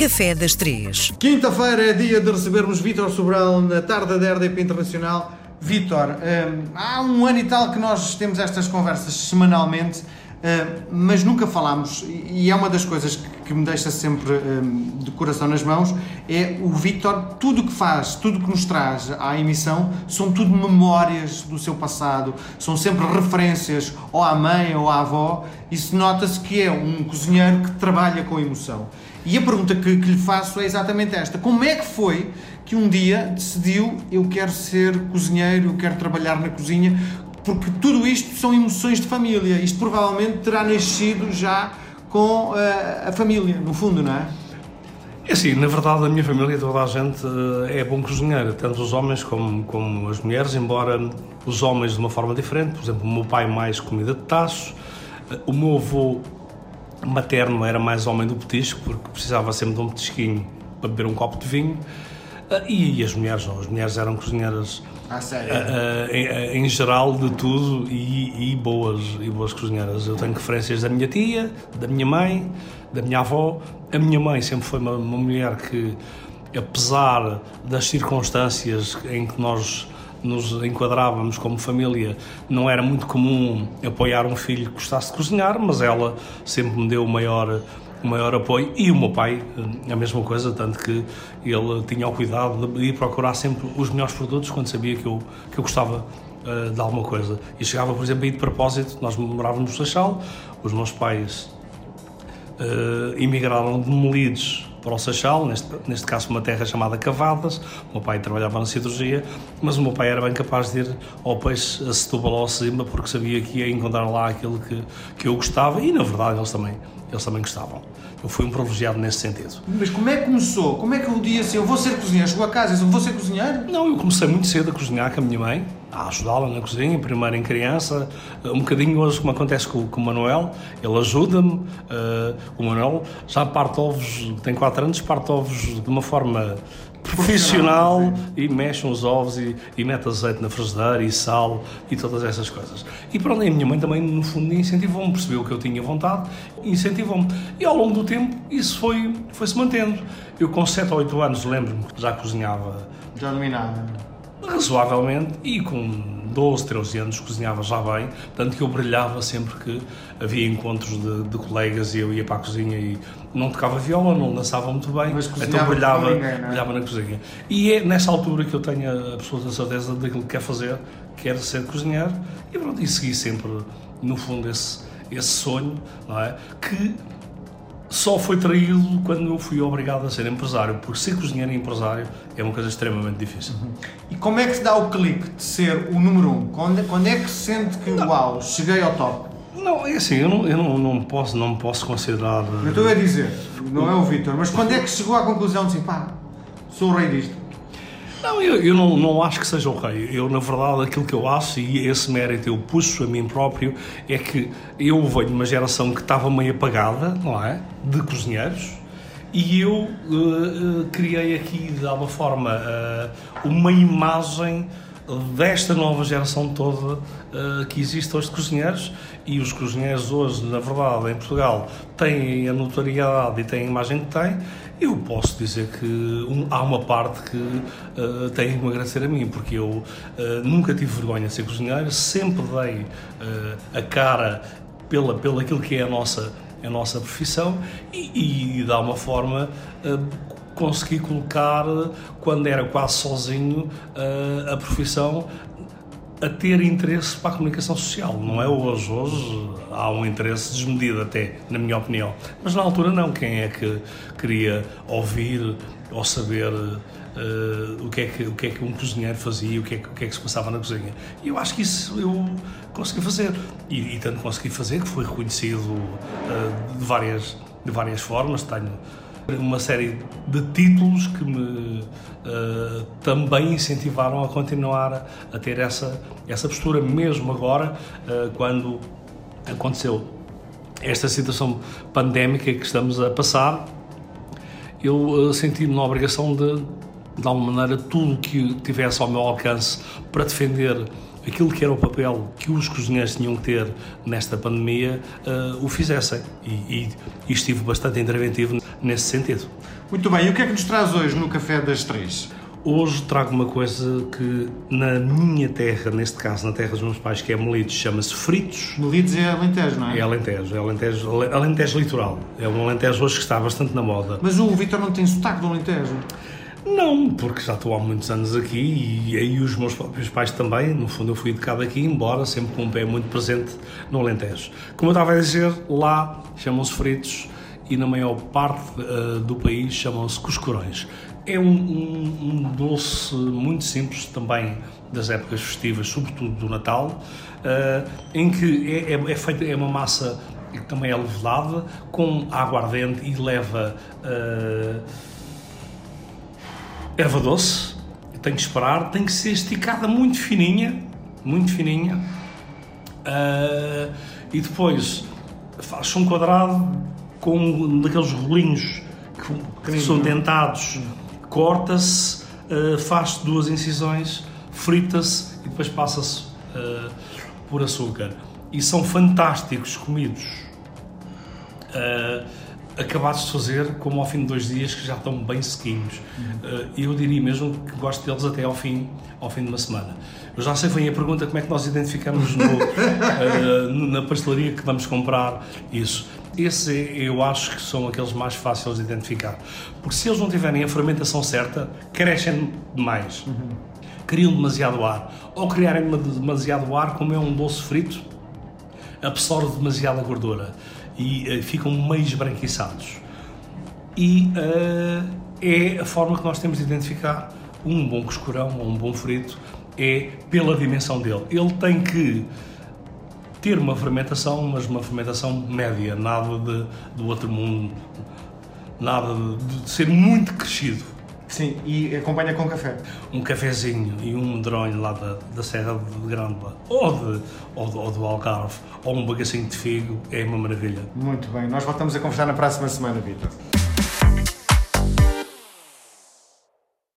Café das Três. Quinta-feira é dia de recebermos Vítor Sobral na tarde da RDP Internacional. Vítor, hum, há um ano e tal que nós temos estas conversas semanalmente, hum, mas nunca falámos, e é uma das coisas que me deixa sempre hum, de coração nas mãos, é o Vítor, tudo o que faz, tudo o que nos traz à emissão, são tudo memórias do seu passado, são sempre referências ou à mãe ou à avó, e se nota-se que é um cozinheiro que trabalha com emoção. E a pergunta que, que lhe faço é exatamente esta: como é que foi que um dia decidiu eu quero ser cozinheiro, eu quero trabalhar na cozinha? Porque tudo isto são emoções de família. Isto provavelmente terá nascido já com uh, a família, no fundo, não é? É assim, na verdade, a minha família, toda a gente eh, é bom cozinheiro, tanto os homens como, como as mulheres, embora os homens de uma forma diferente. Por exemplo, o meu pai mais comida de taços, eh, o meu avô materno era mais homem do petisco, porque precisava sempre de um petisquinho para beber um copo de vinho. Ah, e, as mulheres não, as mulheres eram cozinheiras ah, sério? Uh, em, em, geral de tudo e, e, boas e boas cozinheiras. Eu tenho referências da minha tia, da minha mãe, da minha avó. A minha mãe sempre foi uma, uma mulher que, apesar das circunstâncias em que nós nos enquadrávamos como família, não era muito comum apoiar um filho que gostasse de cozinhar, mas ela sempre me deu o maior, o maior apoio. E o meu pai, a mesma coisa, tanto que ele tinha o cuidado de ir procurar sempre os melhores produtos quando sabia que eu, que eu gostava uh, de alguma coisa. E chegava, por exemplo, aí de propósito, nós morávamos no Seixal, os meus pais uh, emigraram de Melides para o Seixal, neste, neste caso uma terra chamada Cavadas. O meu pai trabalhava na cirurgia, mas o meu pai era bem capaz de ir ao peixe a Setúbal ou a Sima porque sabia que ia encontrar lá aquilo que, que eu gostava e, na verdade, eles também, eles também gostavam. Eu fui um privilegiado nesse sentido. Mas como é que começou? Como é que o dia assim, eu vou ser cozinheiro? Chegou a casa e disse, vou ser cozinheiro? Não, eu comecei muito cedo a cozinhar com a minha mãe, a ajudá-la na cozinha, primeiro em criança, um bocadinho hoje como acontece com, com o Manuel, ele ajuda-me, uh, o Manuel já parte ovos, tem 4 anos, parte ovos de uma forma profissional e mexe os ovos e, e mete azeite na frigideira e sal e todas essas coisas. E pronto, a minha mãe também, no fundo, incentivou-me, percebeu que eu tinha vontade, incentivou-me. E ao longo do tempo isso foi, foi-se mantendo. Eu com 7 ou 8 anos lembro-me que já cozinhava. Já dominava? Razoavelmente e com 12, 13 anos cozinhava já bem, tanto que eu brilhava sempre que havia encontros de, de, colegas e eu ia para a cozinha e não tocava viola, não dançava muito bem, então brilhava, ninguém, é? brilhava na cozinha. E é nessa altura que eu tenho a absoluta certeza daquilo que quer fazer, quer ser cozinheiro, e pronto, e segui sempre, no fundo, esse, esse sonho, não é? Que só foi traído quando eu fui obrigado a ser empresário, porque ser cozinheiro e empresário é uma coisa extremamente difícil. Uhum. E como é que se dá o clique de ser o número um? Quando, quando é que se sente que, não. uau, cheguei ao top? Não, é assim, eu não, eu não, não, posso, não posso considerar... Eu estou a dizer, não é o Vitor, mas quando é que chegou à conclusão de assim, pá, sou o rei disto? Não, eu, eu não, não acho que seja o rei. Eu, na verdade, aquilo que eu acho, e esse mérito eu puxo a mim próprio, é que eu venho de uma geração que estava meio apagada, não é? De cozinheiros, e eu uh, criei aqui, de alguma forma, uh, uma imagem desta nova geração toda uh, que existe hoje de cozinheiros e os cozinheiros hoje, na verdade, em Portugal têm a notoriedade e têm a imagem que têm eu posso dizer que um, há uma parte que uh, tem que me agradecer a mim, porque eu uh, nunca tive vergonha de ser cozinheiro, sempre dei a cara pela, pela aquilo que é a nossa, a nossa profissão e, e de alguma forma consegui colocar, quando era quase sozinho, a profissão a ter interesse para a comunicação social. Não é hoje. Hoje há um interesse desmedido, até, na minha opinião. Mas na altura, não. Quem é que queria ouvir ou saber uh, o, que é que, o que é que um cozinheiro fazia, o que, é que, o que é que se passava na cozinha? E eu acho que isso eu consegui fazer. E, e tanto consegui fazer que fui reconhecido uh, de, várias, de várias formas. Tenho uma série de títulos que me uh, também incentivaram a continuar a, ter essa, essa postura, mesmo agora, uh, quando aconteceu esta situação pandémica que estamos a passar, eu uh, senti-me na obrigação de, de alguma maneira, tudo que tivesse ao meu alcance para defender aquilo que era o papel que os cozinheiros tinham que ter nesta pandemia, uh, o fizessem. E, e, e estive bastante interventivo nesse sentido. Muito bem, e o que é que nos traz hoje no Café das Três? Hoje trago uma coisa que na minha terra, neste caso na terra dos meus pais, que é Melides, chama-se fritos. Melides é Alentejo, não é? É Alentejo, é Alentejo, Alentejo litoral. É um Alentejo hoje que está bastante na moda. Mas o Vitor não tem sotaque do Alentejo? Não, porque já estou há muitos anos aqui e aí os meus próprios pais também. No fundo, eu fui educado aqui, embora sempre com um pé muito presente no Alentejo. Como eu estava a dizer, lá chamam-se fritos e na maior parte uh, do país chamam-se cuscurões. É um, um, um, doce muito simples também das épocas festivas, sobretudo do Natal, uh, em que é, é, é, feita, é uma massa que também é levedada, com água ardente e leva uh, erva doce. Tem que esperar, tem que ser esticada muito fininha, muito fininha. Uh, e depois faz um quadrado com daqueles rolinhos que, que são dentados corta-se, uh, faz-se duas incisões, frita-se e depois passa-se uh, por açúcar. E são fantásticos comidos. Uh, acabados de fazer, como ao fim de dois dias, que já estão bem sequinhos. Uh, eu diria mesmo que gosto deles até ao fim, ao fim de uma semana. Eu já sei, vem a pergunta como é que nós identificamos no, uh, na pastelaria que vamos comprar isso. Esse eu acho que são aqueles mais fáceis de identificar. Porque se eles não tiverem a fermentação certa, crescem demais. Uhum. Criam demasiado ar. Ou criarem demasiado ar, como é um doce frito, absorve demasiada gordura e uh, ficam meio esbranquiçados. E uh, é a forma que nós temos de identificar um bom coscurão ou um bom frito é pela dimensão dele. Ele tem que ter uma fermentação, mas uma fermentação média, nada de, do outro mundo, nada de, de ser muito crescido. Sim, e acompanha com café? Um cafezinho e um medronho lá da, da Serra de Grândola, ou, de, ou, de, ou do Algarve, ou um bagacinho de figo, é uma maravilha. Muito bem, nós voltamos a conversar na próxima semana, Vitor.